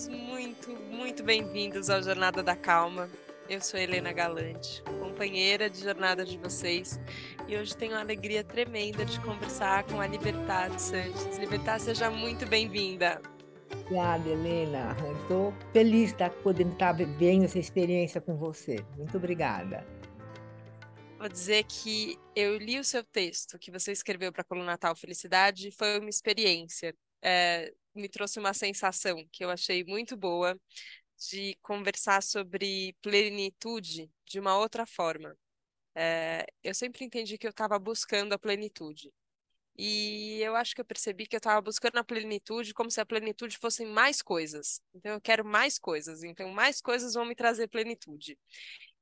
todos muito, muito bem-vindos ao Jornada da Calma. Eu sou Helena Galante, companheira de jornada de vocês, e hoje tenho a alegria tremenda de conversar com a Libertad Santos. Libertad, seja muito bem-vinda. Obrigada, Helena. Estou feliz de estar podendo estar vivendo essa experiência com você. Muito obrigada. Vou dizer que eu li o seu texto que você escreveu para a Coluna Natal Felicidade e foi uma experiência. É, me trouxe uma sensação que eu achei muito boa de conversar sobre plenitude de uma outra forma. É, eu sempre entendi que eu estava buscando a plenitude. E eu acho que eu percebi que eu estava buscando a plenitude como se a plenitude fossem mais coisas. Então eu quero mais coisas. Então mais coisas vão me trazer plenitude.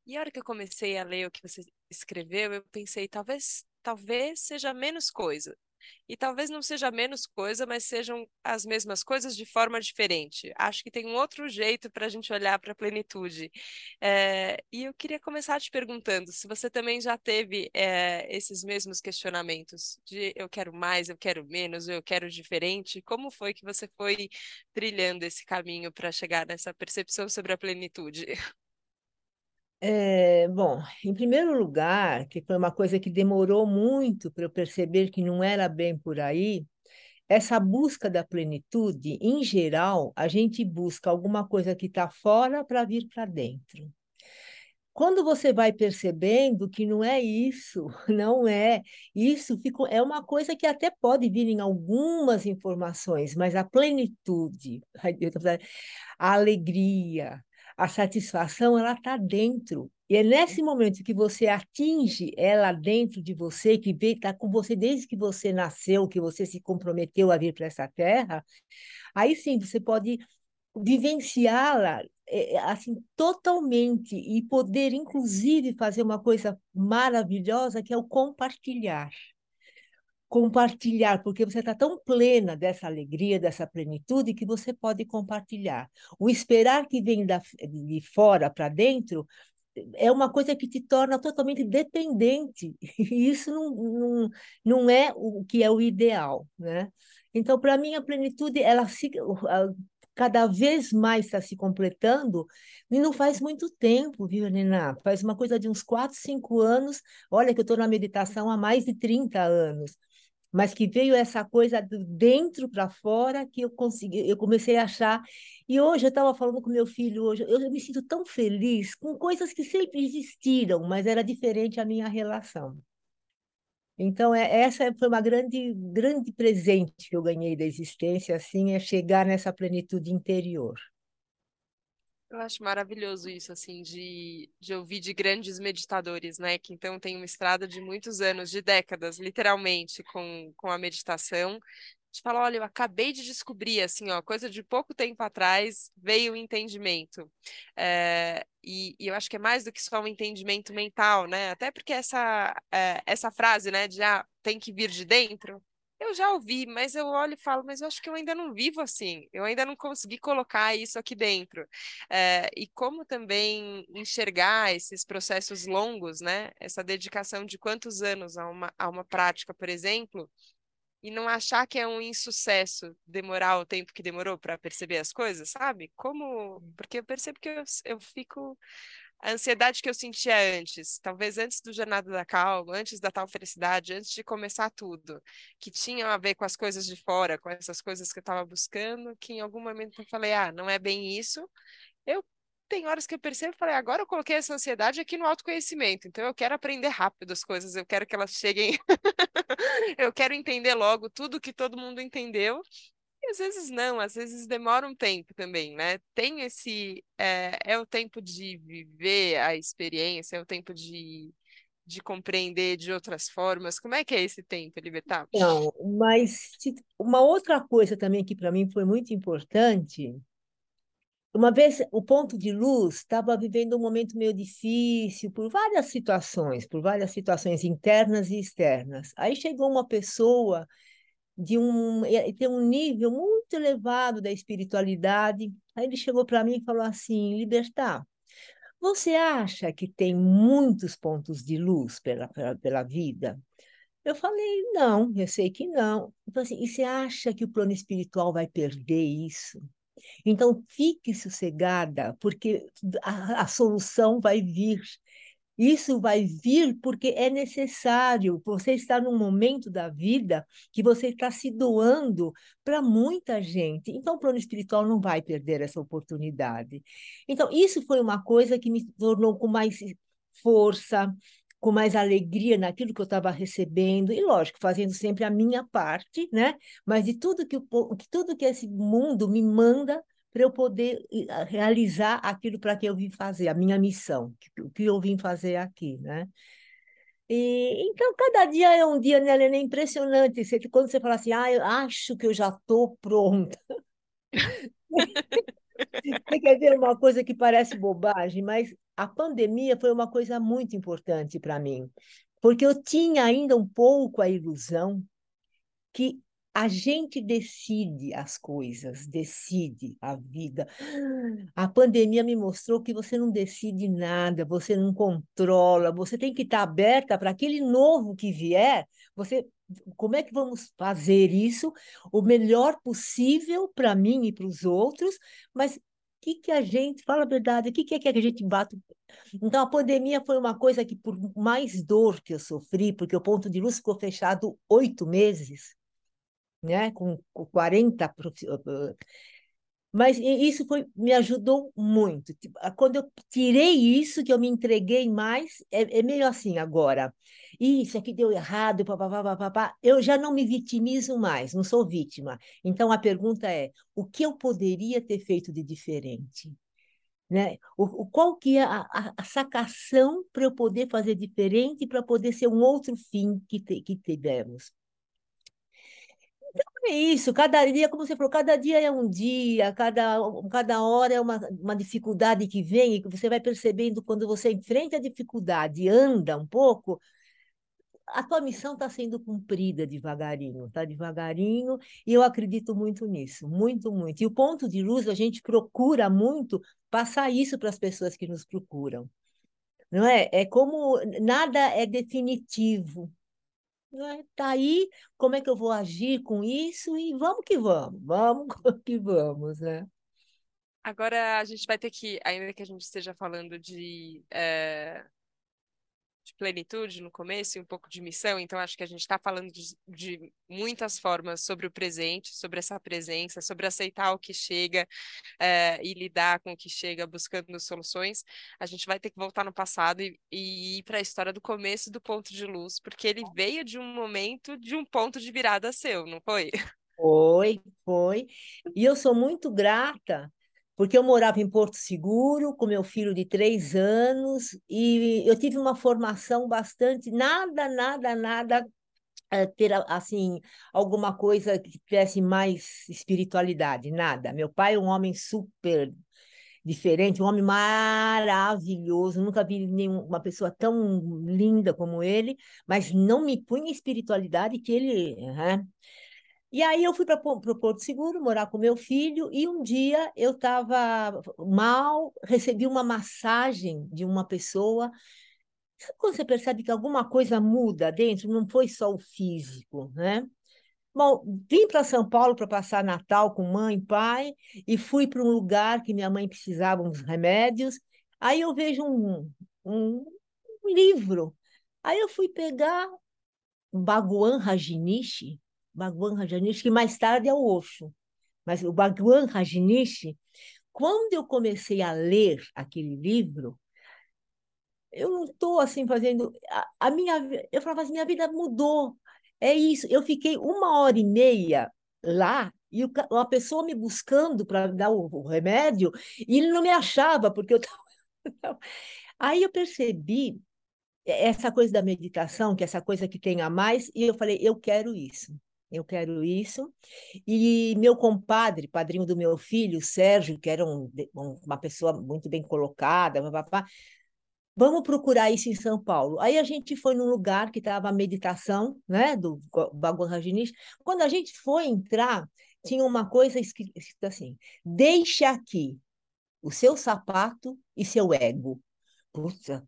E a hora que eu comecei a ler o que você escreveu, eu pensei, talvez, talvez seja menos coisa. E talvez não seja menos coisa, mas sejam as mesmas coisas de forma diferente. Acho que tem um outro jeito para a gente olhar para a plenitude. É, e eu queria começar te perguntando se você também já teve é, esses mesmos questionamentos de eu quero mais, eu quero menos, eu quero diferente. Como foi que você foi trilhando esse caminho para chegar nessa percepção sobre a plenitude? É, bom, em primeiro lugar, que foi uma coisa que demorou muito para eu perceber que não era bem por aí, essa busca da plenitude, em geral, a gente busca alguma coisa que está fora para vir para dentro. Quando você vai percebendo que não é isso, não é, isso fica, é uma coisa que até pode vir em algumas informações, mas a plenitude, a alegria, a satisfação ela está dentro. E é nesse momento que você atinge ela dentro de você, que está com você desde que você nasceu, que você se comprometeu a vir para essa terra, aí sim você pode vivenciá-la é, é, assim totalmente e poder inclusive fazer uma coisa maravilhosa que é o compartilhar compartilhar, porque você está tão plena dessa alegria, dessa plenitude, que você pode compartilhar. O esperar que vem da, de fora para dentro é uma coisa que te torna totalmente dependente, e isso não, não, não é o que é o ideal, né? Então, para mim, a plenitude, ela se, cada vez mais está se completando, e não faz muito tempo, viu, Nina? Faz uma coisa de uns 4, 5 anos, olha que eu estou na meditação há mais de 30 anos, mas que veio essa coisa do dentro para fora que eu consegui, eu comecei a achar. E hoje eu estava falando com meu filho hoje, eu me sinto tão feliz com coisas que sempre existiram, mas era diferente a minha relação. Então é, essa foi uma grande grande presente que eu ganhei da existência, assim, é chegar nessa plenitude interior. Eu acho maravilhoso isso, assim, de, de ouvir de grandes meditadores, né? Que então tem uma estrada de muitos anos, de décadas, literalmente, com, com a meditação. De falar, olha, eu acabei de descobrir, assim, ó, coisa de pouco tempo atrás veio o entendimento. É, e, e, eu acho que é mais do que só um entendimento mental, né? Até porque essa, é, essa frase, né, de ah, tem que vir de dentro, eu já ouvi, mas eu olho e falo, mas eu acho que eu ainda não vivo assim, eu ainda não consegui colocar isso aqui dentro. É, e como também enxergar esses processos longos, né? Essa dedicação de quantos anos a uma, a uma prática, por exemplo, e não achar que é um insucesso demorar o tempo que demorou para perceber as coisas, sabe? Como. Porque eu percebo que eu, eu fico a ansiedade que eu sentia antes, talvez antes do Jornada da Calma, antes da tal felicidade, antes de começar tudo, que tinham a ver com as coisas de fora, com essas coisas que eu estava buscando, que em algum momento eu falei, ah, não é bem isso. Eu tem horas que eu percebo e falei, agora eu coloquei essa ansiedade aqui no autoconhecimento, então eu quero aprender rápido as coisas, eu quero que elas cheguem, eu quero entender logo tudo que todo mundo entendeu às vezes não, às vezes demora um tempo também, né? Tem esse. É, é o tempo de viver a experiência, é o tempo de, de compreender de outras formas. Como é que é esse tempo, Libertar? Não, mas uma outra coisa também que para mim foi muito importante. Uma vez o ponto de luz estava vivendo um momento meio difícil por várias situações, por várias situações internas e externas. Aí chegou uma pessoa de um ter um nível muito elevado da espiritualidade. Aí ele chegou para mim e falou assim: Libertar, você acha que tem muitos pontos de luz pela, pela, pela vida? Eu falei: Não, eu sei que não. Então, assim, e você acha que o plano espiritual vai perder isso? Então, fique sossegada, porque a, a solução vai vir. Isso vai vir porque é necessário. Você está num momento da vida que você está se doando para muita gente. Então, o plano espiritual não vai perder essa oportunidade. Então, isso foi uma coisa que me tornou com mais força, com mais alegria naquilo que eu estava recebendo, e lógico, fazendo sempre a minha parte, né? Mas de tudo que, tudo que esse mundo me manda para eu poder realizar aquilo para que eu vim fazer, a minha missão, o que eu vim fazer aqui, né? E, então, cada dia é um dia, né, Helena? É impressionante. Você, quando você fala assim, ah, eu acho que eu já estou pronta. Você quer ver uma coisa que parece bobagem, mas a pandemia foi uma coisa muito importante para mim, porque eu tinha ainda um pouco a ilusão que a gente decide as coisas, decide a vida. A pandemia me mostrou que você não decide nada, você não controla, você tem que estar aberta para aquele novo que vier. Você, como é que vamos fazer isso o melhor possível para mim e para os outros? Mas o que que a gente, fala a verdade, o que que é que a gente bate? Então a pandemia foi uma coisa que por mais dor que eu sofri, porque o ponto de luz ficou fechado oito meses né? com, com 40 mas isso foi, me ajudou muito. Tipo, quando eu tirei isso, que eu me entreguei mais, é, é meio assim agora. Isso aqui deu errado, papapá, papapá. Eu já não me vitimizo mais, não sou vítima. Então a pergunta é: o que eu poderia ter feito de diferente? Né? O, o, qual que é a, a, a sacação para eu poder fazer diferente, para poder ser um outro fim que, te, que tivemos? É isso, cada dia, como você falou, cada dia é um dia, cada, cada hora é uma, uma dificuldade que vem e que você vai percebendo quando você enfrenta a dificuldade, anda um pouco, a tua missão está sendo cumprida devagarinho, está devagarinho, e eu acredito muito nisso, muito, muito. E o ponto de luz, a gente procura muito passar isso para as pessoas que nos procuram. Não é? É como nada é definitivo, né? Tá aí, como é que eu vou agir com isso? E vamos que vamos, vamos que vamos, né? Agora a gente vai ter que, ainda que a gente esteja falando de é, de plenitude no começo e um pouco de missão, então acho que a gente está falando de, de, muitas formas sobre o presente, sobre essa presença, sobre aceitar o que chega é, e lidar com o que chega buscando soluções. A gente vai ter que voltar no passado e, e ir para a história do começo do ponto de luz, porque ele veio de um momento, de um ponto de virada seu, não foi? Foi, foi. E eu sou muito grata porque eu morava em Porto Seguro com meu filho de três anos e eu tive uma formação bastante nada, nada, nada é, ter assim alguma coisa que tivesse mais espiritualidade, nada. Meu pai é um homem super diferente, um homem maravilhoso. Nunca vi nenhuma pessoa tão linda como ele, mas não me punha espiritualidade que ele. Uhum. E aí eu fui para o Porto Seguro morar com meu filho e um dia eu estava mal, recebi uma massagem de uma pessoa. Sabe quando você percebe que alguma coisa muda dentro? Não foi só o físico, né? Bom, vim para São Paulo para passar Natal com mãe e pai e fui para um lugar que minha mãe precisava uns remédios. Aí eu vejo um, um, um livro. Aí eu fui pegar Bhagwan Rajinishi, Bhagwan Rajanishi, que mais tarde é o Osho. Mas o Bhagwan Rajanishi, quando eu comecei a ler aquele livro, eu não estou assim fazendo. A, a, minha, eu falava assim, minha vida mudou. É isso. Eu fiquei uma hora e meia lá e o, pessoa me buscando para dar o, o, remédio e ele não me achava porque eu estava. Aí eu percebi essa coisa da meditação, que é essa coisa que tem a mais, e eu falei, eu quero isso eu quero isso. E meu compadre, padrinho do meu filho, Sérgio, que era um, uma pessoa muito bem colocada, papá, vamos procurar isso em São Paulo. Aí a gente foi num lugar que estava a meditação, né, do Bhagwan Rajneesh. Quando a gente foi entrar, tinha uma coisa escrita assim: deixe aqui o seu sapato e seu ego. Puta.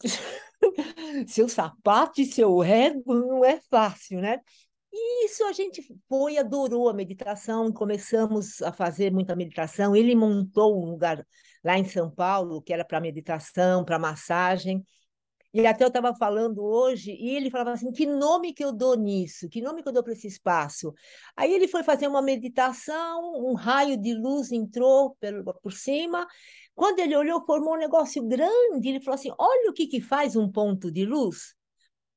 seu sapato e seu ego não é fácil, né? E isso a gente foi, adorou a meditação, começamos a fazer muita meditação. Ele montou um lugar lá em São Paulo que era para meditação, para massagem. E até eu estava falando hoje, e ele falava assim: que nome que eu dou nisso? Que nome que eu dou para esse espaço? Aí ele foi fazer uma meditação, um raio de luz entrou por, por cima. Quando ele olhou, formou um negócio grande. Ele falou assim: olha o que, que faz um ponto de luz.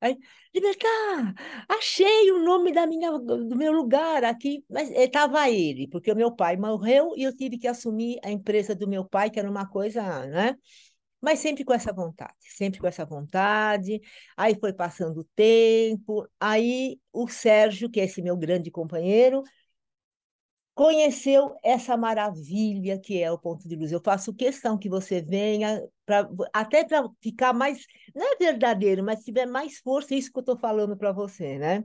Aí, Libertar, achei o nome da minha, do meu lugar aqui, mas estava ele, porque o meu pai morreu e eu tive que assumir a empresa do meu pai, que era uma coisa, né? mas sempre com essa vontade, sempre com essa vontade. Aí foi passando o tempo, aí o Sérgio, que é esse meu grande companheiro, conheceu essa maravilha que é o ponto de luz. Eu faço questão que você venha, pra, até para ficar mais, não é verdadeiro, mas tiver mais força, é isso que eu estou falando para você, né?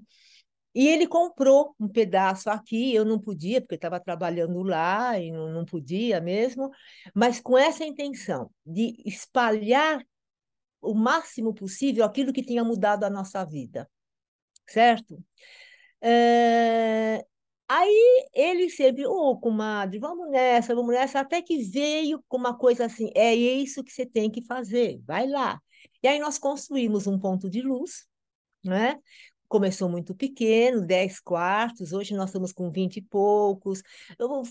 E ele comprou um pedaço aqui, eu não podia, porque estava trabalhando lá e não, não podia mesmo, mas com essa intenção de espalhar o máximo possível aquilo que tinha mudado a nossa vida, certo? É... Aí ele sempre, ô oh, comadre, vamos nessa, vamos nessa, até que veio com uma coisa assim, é isso que você tem que fazer, vai lá. E aí nós construímos um ponto de luz, né? começou muito pequeno, 10 quartos, hoje nós estamos com 20 e poucos.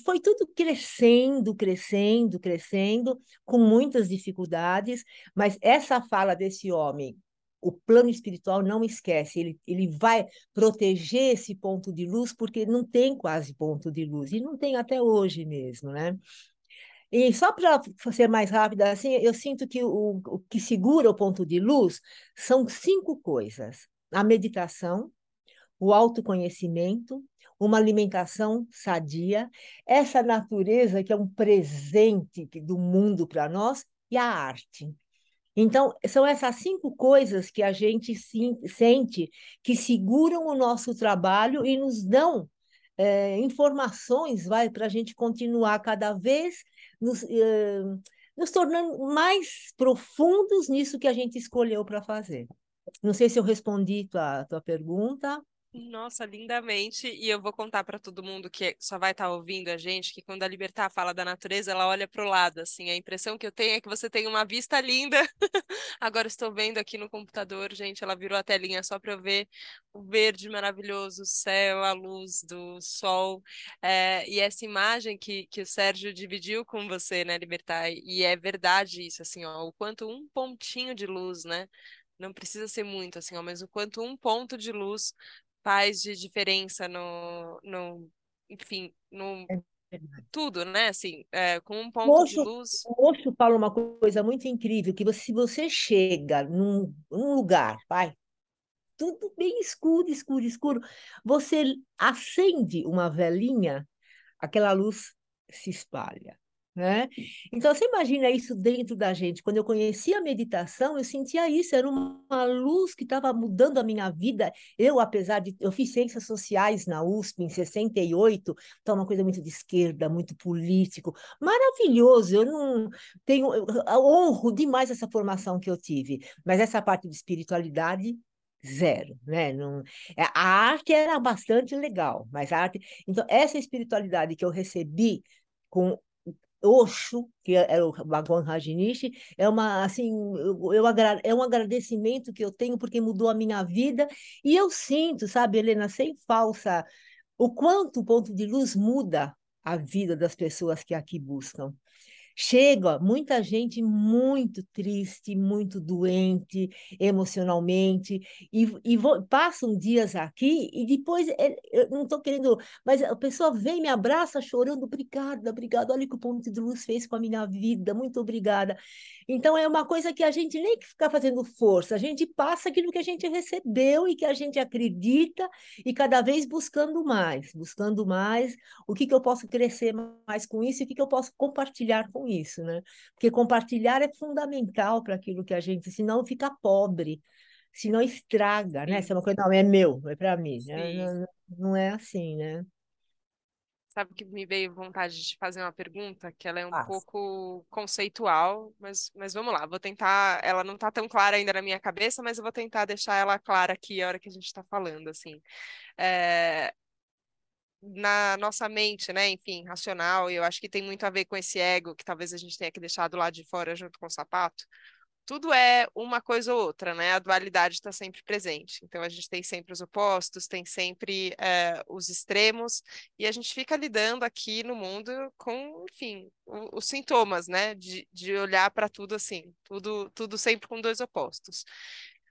Foi tudo crescendo, crescendo, crescendo, com muitas dificuldades, mas essa fala desse homem, o plano espiritual não esquece, ele, ele vai proteger esse ponto de luz, porque não tem quase ponto de luz, e não tem até hoje mesmo, né? E só para ser mais rápida, assim, eu sinto que o, o que segura o ponto de luz são cinco coisas a meditação, o autoconhecimento, uma alimentação sadia, essa natureza que é um presente do mundo para nós e a arte. Então, são essas cinco coisas que a gente sente que seguram o nosso trabalho e nos dão é, informações para a gente continuar cada vez nos, é, nos tornando mais profundos nisso que a gente escolheu para fazer. Não sei se eu respondi tua, tua pergunta. Nossa, lindamente. E eu vou contar para todo mundo que só vai estar tá ouvindo a gente que quando a Libertar fala da natureza, ela olha para o lado. Assim, a impressão que eu tenho é que você tem uma vista linda. Agora estou vendo aqui no computador, gente. Ela virou a telinha só para eu ver o verde maravilhoso, o céu, a luz do sol. É, e essa imagem que, que o Sérgio dividiu com você, né, Libertar? E é verdade isso, assim, ó, o quanto um pontinho de luz, né? não precisa ser muito, assim, ó, mas o quanto um ponto de luz faz de diferença no, no enfim, no é tudo, né? Assim, é, com um ponto de luz. O Osho fala uma coisa muito incrível, que você, se você chega num, num lugar, vai, tudo bem escuro, escuro, escuro, você acende uma velinha, aquela luz se espalha. Né? Então, você imagina isso dentro da gente. Quando eu conheci a meditação, eu sentia isso, era uma luz que estava mudando a minha vida. Eu, apesar de. Eu fiz ciências sociais na USP em 68, então, uma coisa muito de esquerda, muito político. Maravilhoso, eu não tenho. Eu honro demais essa formação que eu tive, mas essa parte de espiritualidade zero, né? Não, é, a arte era bastante legal, mas a arte, então essa espiritualidade que eu recebi com Osho, que era é, é o Bhagwan Rajinishi, é uma assim, eu, eu, é um agradecimento que eu tenho porque mudou a minha vida e eu sinto, sabe, Helena, sem falsa, o quanto o ponto de luz muda a vida das pessoas que aqui buscam. Chega muita gente muito triste, muito doente emocionalmente, e, e vou, passam dias aqui e depois, é, eu não estou querendo, mas a pessoa vem, me abraça chorando, obrigada, obrigada, olha o que o Ponto de Luz fez com a minha vida, muito obrigada. Então, é uma coisa que a gente nem fica fazendo força, a gente passa aquilo que a gente recebeu e que a gente acredita e cada vez buscando mais, buscando mais, o que, que eu posso crescer mais com isso e o que, que eu posso compartilhar com isso, né? Porque compartilhar é fundamental para aquilo que a gente, senão fica pobre, senão estraga, né? Se é uma coisa, não, é meu, é para mim, né? não, não é assim, né? Sabe que me veio vontade de fazer uma pergunta que ela é um pouco conceitual, mas, mas vamos lá, vou tentar. Ela não está tão clara ainda na minha cabeça, mas eu vou tentar deixar ela clara aqui a hora que a gente está falando, assim. É, na nossa mente, né, enfim, racional, e eu acho que tem muito a ver com esse ego que talvez a gente tenha que deixar do lado de fora junto com o sapato tudo é uma coisa ou outra, né? A dualidade está sempre presente. Então a gente tem sempre os opostos, tem sempre é, os extremos, e a gente fica lidando aqui no mundo com, enfim, os sintomas, né? De, de olhar para tudo assim, tudo, tudo sempre com dois opostos.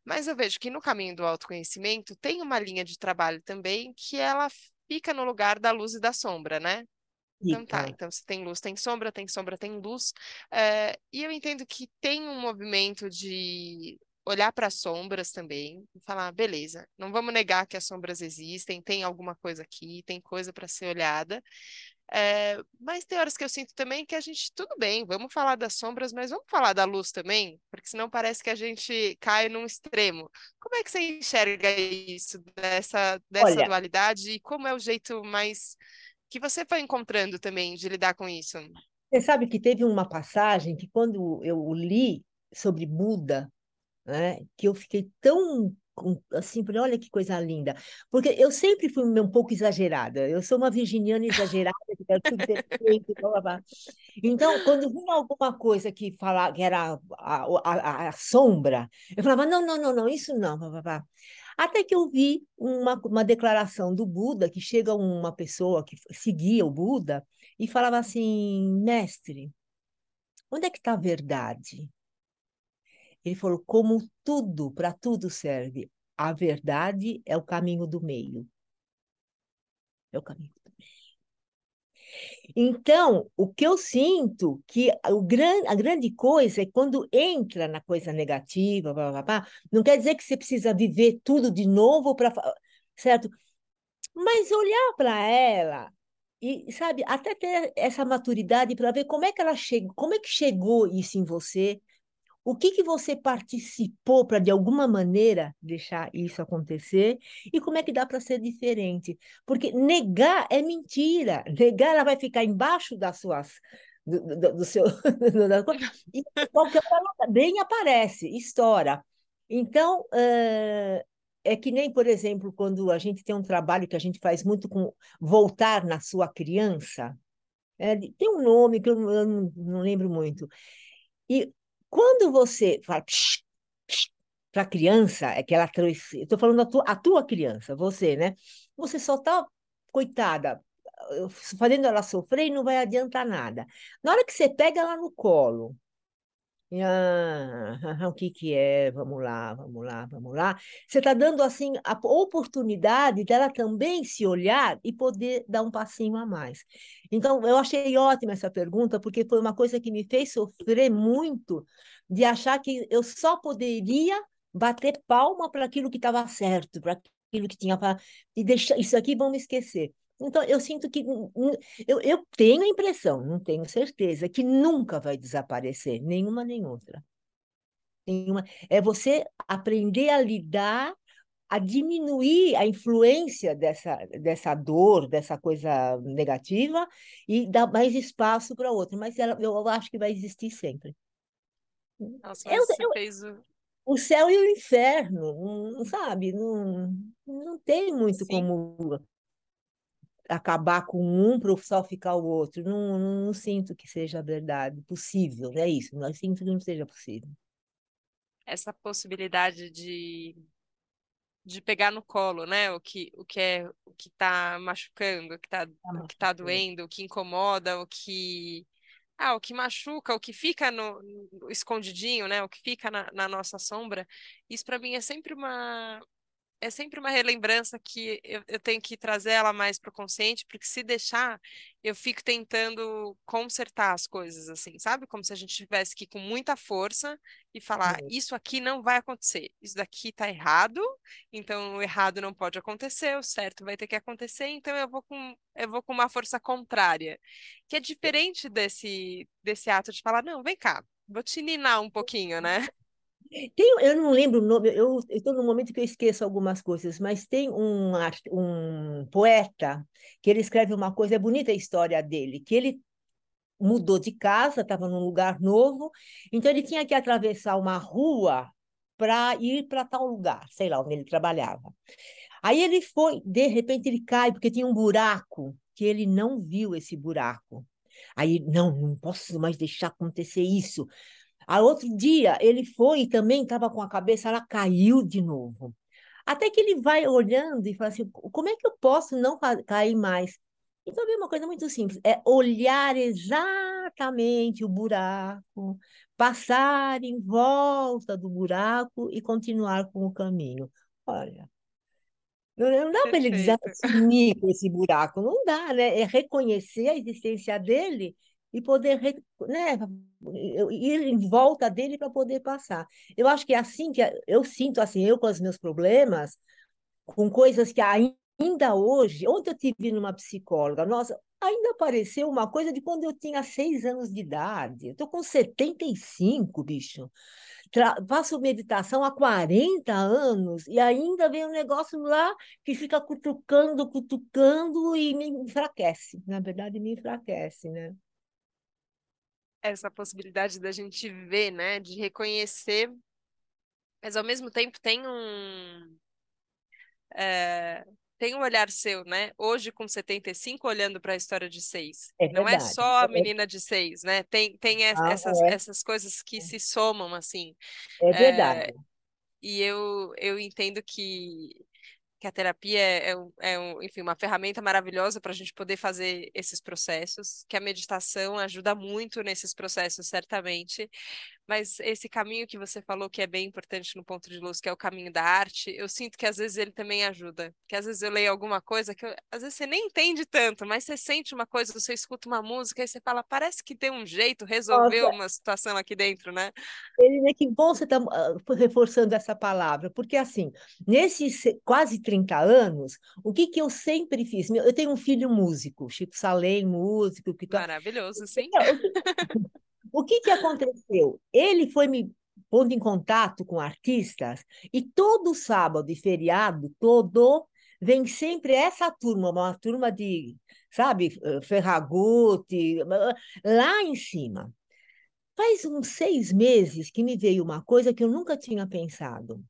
Mas eu vejo que no caminho do autoconhecimento tem uma linha de trabalho também que ela fica no lugar da luz e da sombra, né? Então tá, então se tem luz, tem sombra, tem sombra, tem luz. É, e eu entendo que tem um movimento de olhar para as sombras também e falar, beleza, não vamos negar que as sombras existem, tem alguma coisa aqui, tem coisa para ser olhada. É, mas tem horas que eu sinto também que a gente, tudo bem, vamos falar das sombras, mas vamos falar da luz também, porque senão parece que a gente cai num extremo. Como é que você enxerga isso, dessa, dessa Olha, dualidade, e como é o jeito mais que você foi encontrando também de lidar com isso? você sabe que teve uma passagem que quando eu li sobre Buda, né, que eu fiquei tão assim, falei, olha que coisa linda. Porque eu sempre fui um pouco exagerada. Eu sou uma virginiana exagerada, que tudo perfeito, blá, blá, blá. Então, quando vinha alguma coisa que falava que era a, a, a sombra, eu falava, não, não, não, não, isso não. Blá, blá, blá. Até que eu vi uma, uma declaração do Buda, que chega uma pessoa que seguia o Buda e falava assim, mestre, onde é que está a verdade? Ele falou, como tudo, para tudo serve. A verdade é o caminho do meio. É o caminho. Então, o que eu sinto que o gran, a grande coisa é quando entra na coisa negativa, blá, blá, blá, não quer dizer que você precisa viver tudo de novo para, certo? Mas olhar para ela e, sabe, até ter essa maturidade para ver como é que ela chegou, como é que chegou isso em você, o que que você participou para, de alguma maneira, deixar isso acontecer? E como é que dá para ser diferente? Porque negar é mentira. Negar, ela vai ficar embaixo das suas. Do, do, do seu. da e qualquer hora bem aparece, estoura. Então, é, é que nem, por exemplo, quando a gente tem um trabalho que a gente faz muito com voltar na sua criança. É, tem um nome que eu, eu não, não lembro muito. E quando você fala para a criança, é que ela trouxe. Estou falando a tua, a tua criança, você, né? Você só está, coitada, fazendo ela sofrer e não vai adiantar nada. Na hora que você pega ela no colo, ah, o que que é? Vamos lá, vamos lá, vamos lá. Você está dando assim a oportunidade dela também se olhar e poder dar um passinho a mais. Então, eu achei ótima essa pergunta, porque foi uma coisa que me fez sofrer muito de achar que eu só poderia bater palma para aquilo que estava certo, para aquilo que tinha para e deixar isso aqui vamos esquecer. Então, eu sinto que eu, eu tenho a impressão, não tenho certeza, que nunca vai desaparecer, nenhuma nem outra. Nenhuma. É você aprender a lidar, a diminuir a influência dessa, dessa dor, dessa coisa negativa, e dar mais espaço para outra. Mas ela, eu acho que vai existir sempre. Nossa, você é fez o. o céu e o inferno, não, sabe? Não, não tem muito Sim, como acabar com um para só ficar o outro. Não, não, não sinto que seja verdade, possível, é isso. Não sinto que não seja possível. essa possibilidade de, de pegar no colo, né? O que, o que é o que tá machucando, o que tá, Tá o que tá doendo, o que incomoda, o que. Ah, o que machuca, o que fica no, no escondidinho, né? O que fica na, na nossa sombra. Isso para mim é sempre uma, é sempre uma relembrança que eu, eu tenho que trazer ela mais para o consciente, porque se deixar, eu fico tentando consertar as coisas, assim, sabe? Como se a gente tivesse que ir com muita força e falar: É, isso aqui não vai acontecer, isso daqui tá errado, então o errado não pode acontecer, o certo vai ter que acontecer, então eu vou com, eu vou com uma força contrária, que é diferente desse, desse ato de falar: não, vem cá, vou te ninar um pouquinho, né? Tem, eu não lembro o nome, eu estou no momento que eu esqueço algumas coisas, mas tem um, um poeta que ele escreve uma coisa, é bonita a história dele, que ele mudou de casa, estava num lugar novo, então ele tinha que atravessar uma rua para ir para tal lugar, sei lá onde ele trabalhava. Aí ele foi, de repente ele cai, porque tinha um buraco, que ele não viu esse buraco. Aí, não, não posso mais deixar acontecer isso. A outro dia ele foi e também estava com a cabeça, ela caiu de novo. Até que ele vai olhando e fala assim: como é que eu posso não cair mais? Então, é uma coisa muito simples: é olhar exatamente o buraco, passar em volta do buraco e continuar com o caminho. Olha, não, dá para ele desassumir esse buraco, não dá, né? É reconhecer a existência dele e poder né, ir em volta dele para poder passar. Eu acho que é assim que eu sinto assim, eu com os meus problemas, com coisas que ainda hoje, ontem eu tive numa psicóloga, nossa, ainda apareceu uma coisa de quando eu tinha seis anos de idade. Eu estou com 75, bicho. Tra faço meditação há 40 anos e ainda vem um negócio lá que fica cutucando, cutucando e me enfraquece. Na verdade, me enfraquece, né? Essa possibilidade da gente ver, né, de reconhecer, mas ao mesmo tempo tem um é, tem um olhar seu, né? Hoje com 75 olhando para a história de seis. É Não é só a menina de seis, né? Tem tem ah, essas é. essas coisas que se somam assim. É verdade. É, e eu eu entendo que que a terapia é, é, é um, enfim, uma ferramenta maravilhosa para a gente poder fazer esses processos, que a meditação ajuda muito nesses processos, certamente, mas esse caminho que você falou que é bem importante no ponto de luz, que é o caminho da arte, eu sinto que às vezes ele também ajuda, que às vezes eu leio alguma coisa que eu, às vezes você nem entende tanto, mas você sente uma coisa, você escuta uma música e você fala, parece que tem um jeito, resolveu uma situação aqui dentro, né? Ele, que bom você está uh, reforçando essa palavra, porque assim, nesses quase 30 anos, o que, que eu sempre fiz? Eu tenho um filho músico, Chico Salem, músico. Que tá... Maravilhoso, sim. O que, que aconteceu? Ele foi me pondo em contato com artistas e todo sábado e feriado, todo, vem sempre essa turma, uma turma de, sabe, Ferragutti, lá em cima. Faz uns seis meses que me veio uma coisa que eu nunca tinha pensado.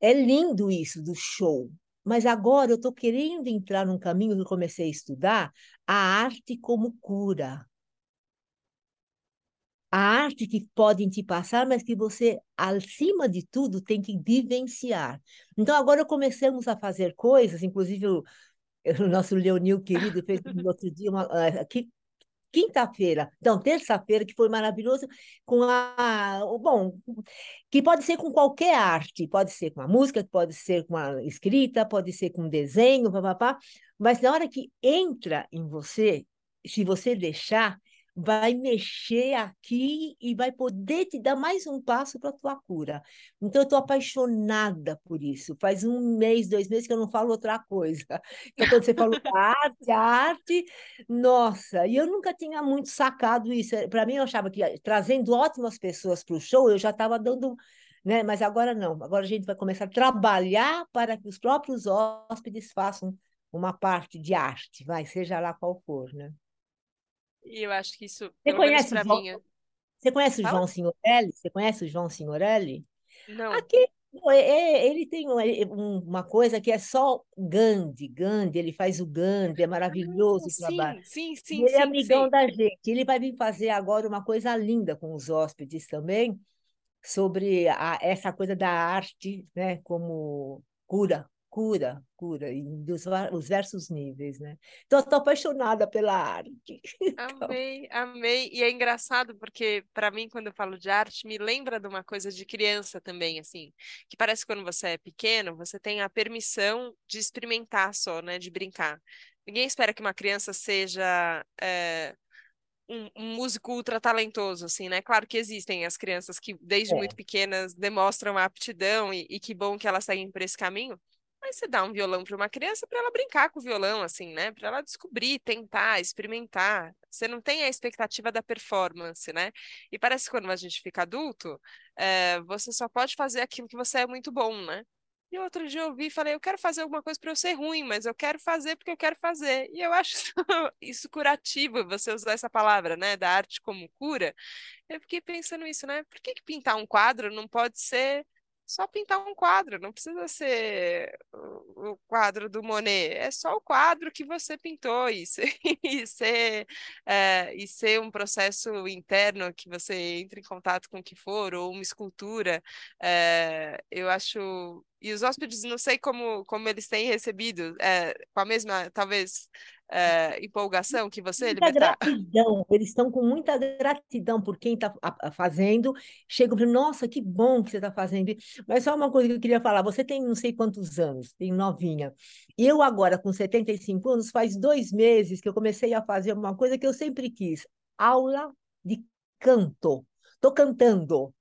É lindo isso do show, mas agora eu estou querendo entrar num caminho que eu comecei a estudar, a arte como cura. A arte que podem te passar, mas que você, acima de tudo, tem que vivenciar. Então, agora começamos a fazer coisas, inclusive o, o nosso Leonil querido fez no outro dia, uma, uh, que quinta-feira, então, terça-feira, que foi maravilhoso, com a. Bom, que pode ser com qualquer arte, pode ser com a música, pode ser com a escrita, pode ser com desenho, papapá, mas na hora que entra em você, se você deixar, vai mexer aqui e vai poder te dar mais um passo para a tua cura. Então, eu estou apaixonada por isso. Faz um mês, dois meses que eu não falo outra coisa. Então, quando você falou arte, arte, nossa, e eu nunca tinha muito sacado isso. Para mim, eu achava que trazendo ótimas pessoas para o show, eu já estava dando. Né? Mas agora não. Agora a gente vai começar a trabalhar para que os próprios hóspedes façam uma parte de arte, vai, seja lá qual for, né? E eu acho que isso, você conhece para mim. É você conhece o João Signorelli? Você conhece o João Signorelli? Não. Aqui, ele tem uma coisa que é só Gandhi, Gandhi, ele faz o Gandhi, é maravilhoso ah, o trabalho. Sim, sim, ele sim. é amigão sim. da gente. Ele vai vir fazer agora uma coisa linda com os hóspedes também, sobre a, essa coisa da arte, né, como cura, cura, cura, em dos, os diversos níveis, né? Então, estou apaixonada pela arte. Então amei, amei. E é engraçado porque, para mim, quando eu falo de arte, me lembra de uma coisa de criança também, assim, que parece que quando você é pequeno, você tem a permissão de experimentar só, né? De brincar. Ninguém espera que uma criança seja. É, um, um, músico ultra talentoso, assim, né? Claro que existem as crianças que, desde é. muito pequenas, demonstram aptidão e, e que bom que elas seguem por esse caminho. Mas você dá um violão para uma criança para ela brincar com o violão, assim, né? Para ela descobrir, tentar, experimentar. Você não tem a expectativa da performance, né? E parece que quando a gente fica adulto, é, você só pode fazer aquilo que você é muito bom, né? E outro dia eu vi e falei, eu quero fazer alguma coisa para eu ser ruim, mas eu quero fazer porque eu quero fazer. E eu acho isso curativo, você usar essa palavra, né, da arte como cura. Eu fiquei pensando isso, né? Por que, que pintar um quadro não pode ser só pintar um quadro, não precisa ser o, quadro do Monet, é só o quadro que você pintou e ser, e ser, é, e ser um processo interno que você entre em contato com o que for, ou uma escultura. É, eu acho. E os hóspedes, não sei como, como eles têm recebido, é, com a mesma, talvez, é, empolgação que você, muita Libertar? gratidão, eles estão com muita gratidão por quem está fazendo. Chegam para nossa, que bom que você está fazendo. Mas só uma coisa que eu queria falar: você tem não sei quantos anos, tem novinha. E eu, agora, com 75 anos, faz dois meses que eu comecei a fazer uma coisa que eu sempre quis: aula de canto. Estou cantando.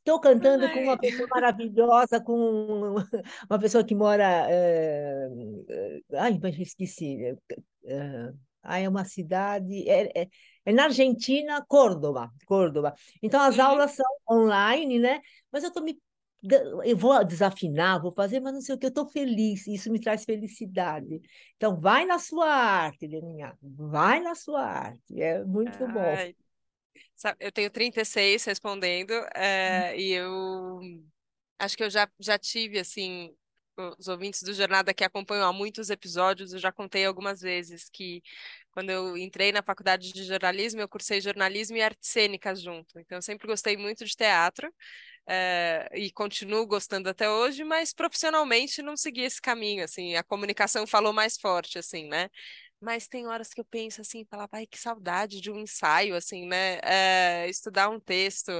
Estou cantando Ai. com uma pessoa maravilhosa, com uma pessoa que mora. É... Ai, mas esqueci. É... Ai, é uma cidade. É, é, é, na Argentina, Córdoba. Córdoba. Então, as uhum. aulas são online, né? Mas eu estou me. Eu vou desafinar, vou fazer, mas não sei o que, eu estou feliz, isso me traz felicidade. Então, vai na sua arte, Leninha, vai na sua arte, é muito Ai. bom. Eu tenho 36 respondendo, é, e eu acho que eu já, já tive, assim, os ouvintes do Jornada que acompanham há muitos episódios, eu já contei algumas vezes que quando eu entrei na faculdade de jornalismo, eu cursei jornalismo e artes cênicas junto. Então, eu sempre gostei muito de teatro é, e continuo gostando até hoje, mas profissionalmente não segui esse caminho, assim, a comunicação falou mais forte, assim, né? Mas tem horas que eu penso assim, falar, ai, que saudade de um ensaio, assim, né? É, estudar um texto,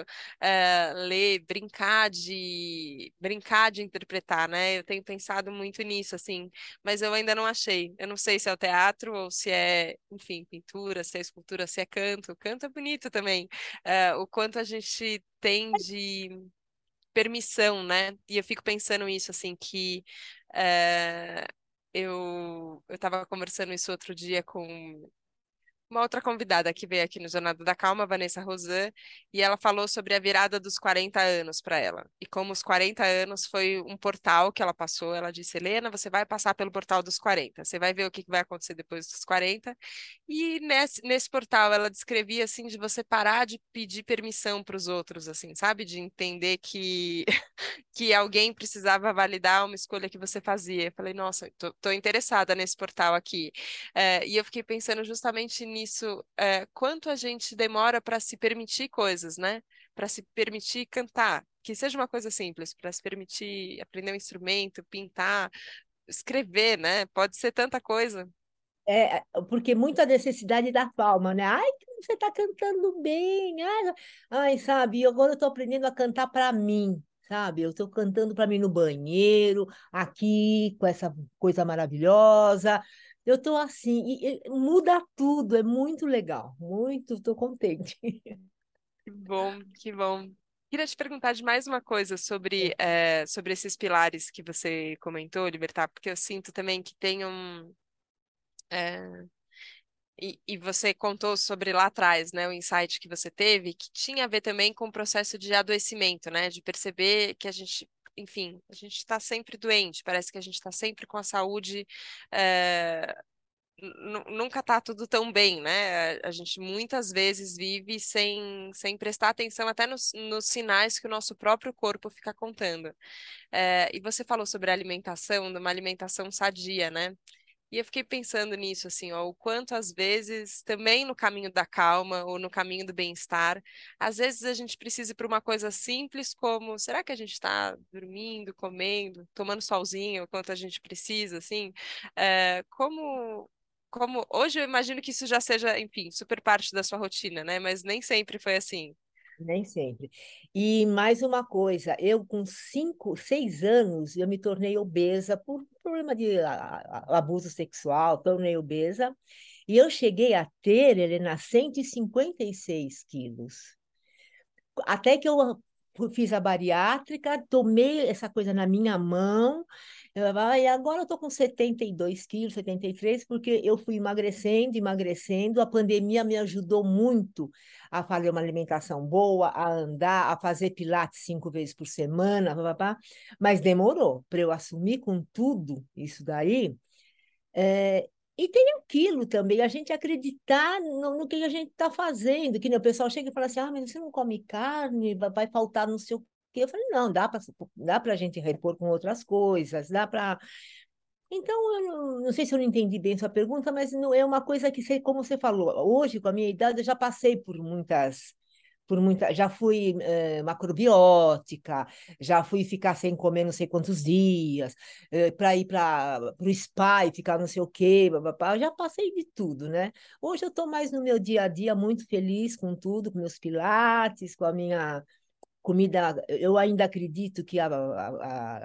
é, ler, brincar de brincar de interpretar, né? Eu tenho pensado muito nisso, assim, mas eu ainda não achei. Eu não sei se é o teatro ou se é, enfim, pintura, se é escultura, se é canto. Canto é bonito também. É, o quanto a gente tem de permissão, né? E eu fico pensando isso, assim, que é, eu estava conversando isso outro dia com uma outra convidada que veio aqui no Jornada da Calma, Vanessa Rosan, e ela falou sobre a virada dos 40 anos para ela. E como os 40 anos foi um portal que ela passou, ela disse: Helena, você vai passar pelo portal dos 40, você vai ver o que vai acontecer depois dos 40. E nesse, nesse portal ela descrevia assim de você parar de pedir permissão para os outros, assim, sabe? De entender que, que alguém precisava validar uma escolha que você fazia. Eu falei, nossa, tô interessada nesse portal aqui. É, e eu fiquei pensando justamente nisso nisso é, quanto a gente demora para se permitir coisas, né? Para se permitir cantar, que seja uma coisa simples, para se permitir aprender um instrumento, pintar, escrever, né? Pode ser tanta coisa. É, porque muita necessidade da palma, né? Ai, você está cantando bem, ai, ai, sabe? Agora eu estou aprendendo a cantar para mim, sabe? Eu estou cantando para mim no banheiro, aqui, com essa coisa maravilhosa. Eu estou assim, e, e muda tudo, é muito legal, muito, estou contente. Que bom, que bom. Queria te perguntar de mais uma coisa sobre, é, sobre esses pilares que você comentou, Libertar, porque eu sinto também que tem um. É, e, e, você contou sobre lá atrás, né, o insight que você teve, que tinha a ver também com o processo de adoecimento, né, de perceber que a gente enfim, a gente está sempre doente, parece que a gente está sempre com a saúde. É, nunca está tudo tão bem, né? A gente muitas vezes vive sem, sem prestar atenção até nos, nos sinais que o nosso próprio corpo fica contando. É, e você falou sobre a alimentação, de uma alimentação sadia, né? E eu fiquei pensando nisso, assim, ó, o quanto às vezes, também no caminho da calma ou no caminho do bem-estar, às vezes a gente precisa ir para uma coisa simples como, será que a gente está dormindo, comendo, tomando solzinho, o quanto a gente precisa, assim? É, como, como, hoje eu imagino que isso já seja, enfim, super parte da sua rotina, né? Mas nem sempre foi assim. Nem sempre. E mais uma coisa, eu com cinco, seis anos, eu me tornei obesa por problema de abuso sexual, tornei obesa. E eu cheguei a ter, Helena, 156 quilos. Até que eu fiz a bariátrica, tomei essa coisa na minha mão, Agora eu tô com 72 quilos, 73, porque eu fui emagrecendo, emagrecendo. A pandemia me ajudou muito a fazer uma alimentação boa, a andar, a fazer pilates cinco vezes por semana, mas demorou para eu assumir com tudo isso daí. É, e tem aquilo também, a gente acreditar no, no que a gente está fazendo, que nem o pessoal chega e fala assim, ah, mas você não come carne, vai, faltar não sei o quê. Eu falei, não, dá para dá a gente repor com outras coisas, dá para... Então, eu não, não, sei se eu não entendi bem sua pergunta, mas não é uma coisa que, como você falou, hoje, com a minha idade, eu já passei por muitas por muita, já fui é, macrobiótica, já fui ficar sem comer não sei quantos dias, é, eh, para ir para o spa e ficar não sei o quê, já passei de tudo, né? Hoje eu estou mais no meu dia a dia, muito feliz com tudo, com meus pilates, com a minha comida. Eu ainda acredito que a, a,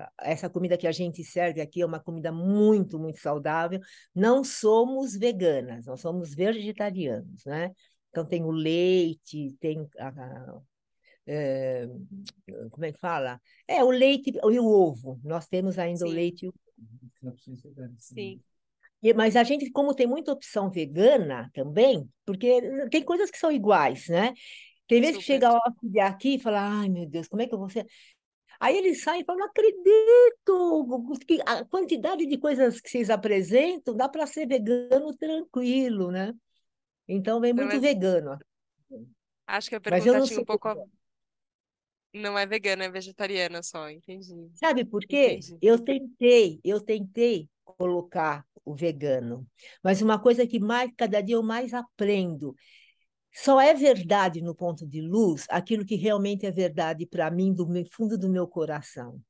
a, essa comida que a gente serve aqui é uma comida muito, muito saudável. Não somos veganas, nós somos vegetarianos, né? Então, tem o leite, tem a, a, é, como é que fala? É, o leite e o ovo. Nós temos ainda Sim. o leite e o Sim. Mas a gente, como tem muita opção vegana também, porque tem coisas que são iguais, né? Tem vezes que chega a hóspede aqui e fala, ai meu Deus, como é que eu vou ser? Aí eles saem e falam, não acredito, a quantidade de coisas que vocês apresentam dá para ser vegano tranquilo, né? Então vem muito mas vegano. acho que a Mas eu pergunta tinha um pouco. Não é vegana, é vegetariana só, entendi. Sabe por quê? Entendi. Eu tentei, eu tentei colocar o vegano, mas uma coisa que mais cada dia eu mais aprendo, só é verdade no ponto de luz aquilo que realmente é verdade para mim do fundo do meu coração.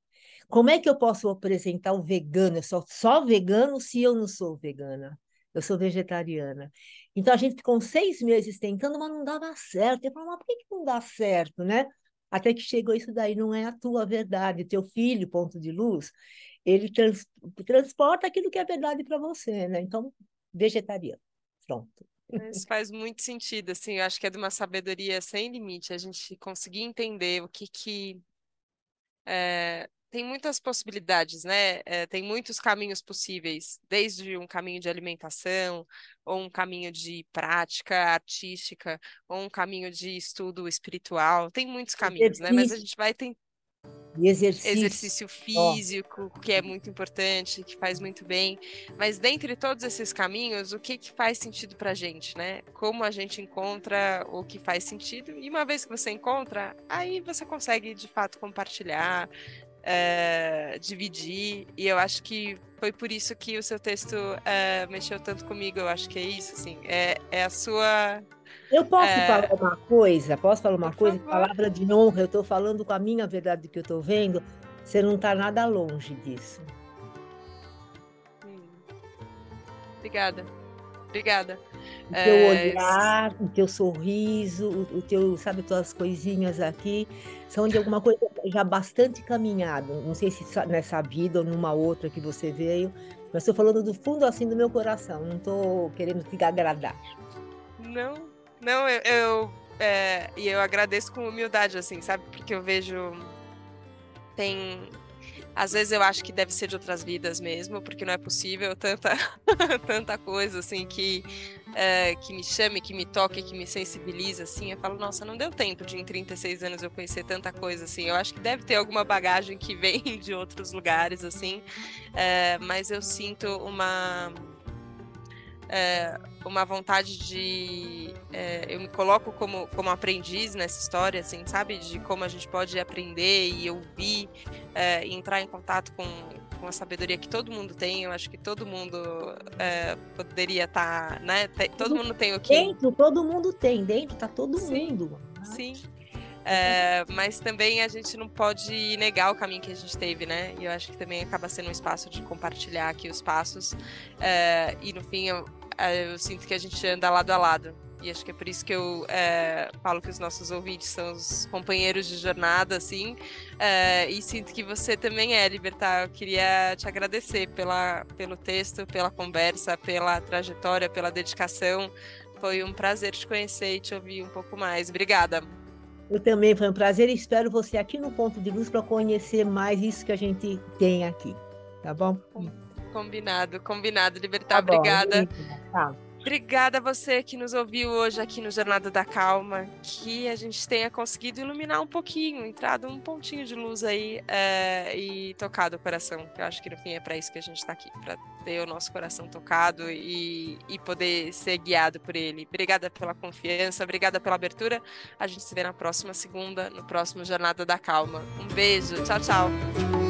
Como é que eu posso apresentar o vegano? Eu sou só vegano se eu não sou vegana. Eu sou vegetariana. Então a gente ficou seis meses tentando, mas não dava certo. Eu falei, mas por que, que não dá certo, né? Até que chegou isso daí, não é a tua verdade, teu filho, ponto de luz, ele trans, transporta aquilo que é verdade para você, né? Então, vegetariano. Pronto. Isso faz muito sentido, assim, eu acho que é de uma sabedoria sem limite, a gente conseguir entender o que que é, tem muitas possibilidades, né? É, tem muitos caminhos possíveis, desde um caminho de alimentação, ou um caminho de prática artística, ou um caminho de estudo espiritual. Tem muitos caminhos, né? Mas a gente vai ter exercício. exercício físico, oh. que é muito importante, que faz muito bem. Mas dentre todos esses caminhos, o que, que faz sentido para a gente, né? Como a gente encontra o que faz sentido. E uma vez que você encontra, aí você consegue de fato compartilhar, é, dividir, e eu acho que foi por isso que o seu texto é, mexeu tanto comigo, eu acho que é isso, assim, é, é a sua... Eu posso é... falar uma coisa? Posso falar uma por coisa? Favor. Palavra de honra, eu estou falando com a minha verdade que eu estou vendo, você não está nada longe disso. Hum. Obrigada. Obrigada. O teu é... olhar, o teu sorriso, o, o teu, sabe, tuas coisinhas aqui, são de alguma coisa já bastante caminhado. Não sei se nessa vida ou numa outra que você veio, mas estou falando do fundo assim do meu coração. Não estou querendo te agradar. Não, não, eu, eu é, e eu agradeço com humildade, assim, sabe? Porque eu vejo tem às vezes eu acho que deve ser de outras vidas mesmo, porque não é possível tanta, tanta coisa assim que, é, que me chame, que me toque, que me sensibiliza, assim. Eu falo, nossa, não deu tempo de em 36 anos eu conhecer tanta coisa, assim. Eu acho que deve ter alguma bagagem que vem de outros lugares, assim. É, mas eu sinto uma é, uma vontade de. É, eu me coloco como, como aprendiz nessa história, assim, sabe? De como a gente pode aprender e ouvir, é, e entrar em contato com, com a sabedoria que todo mundo tem. Eu acho que todo mundo é, poderia estar, tá, né? Todo mundo tem o que. Dentro, todo mundo tem, dentro tá todo sim, mundo. Sim. É, mas também a gente não pode negar o caminho que a gente teve, né? E eu acho que também acaba sendo um espaço de compartilhar aqui os passos. É, e no fim, eu, é, eu, sinto que a gente anda lado a lado. E acho que é por isso que eu é, falo que os nossos ouvintes são os companheiros de jornada, assim. É, e sinto que você também é, Libertar. Eu queria te agradecer pela, pelo texto, pela conversa, pela trajetória, pela dedicação. Foi um prazer te conhecer e te ouvir um pouco mais. Obrigada. Eu também foi um prazer e espero você aqui no Ponto de Luz para conhecer mais isso que a gente tem aqui. tá bom? Combinado, combinado, Libertar. Tá bom, obrigada. Tá. Obrigada a você que nos ouviu hoje aqui no Jornada da Calma, que a gente tenha conseguido iluminar um pouquinho, entrado um pontinho de luz aí é, e tocado o coração. Eu acho que no fim é para isso que a gente está aqui, para ter o nosso coração tocado e, e poder ser guiado por ele. Obrigada pela confiança, obrigada pela abertura. A gente se vê na próxima segunda, no próximo Jornada da Calma. Um beijo, tchau, tchau.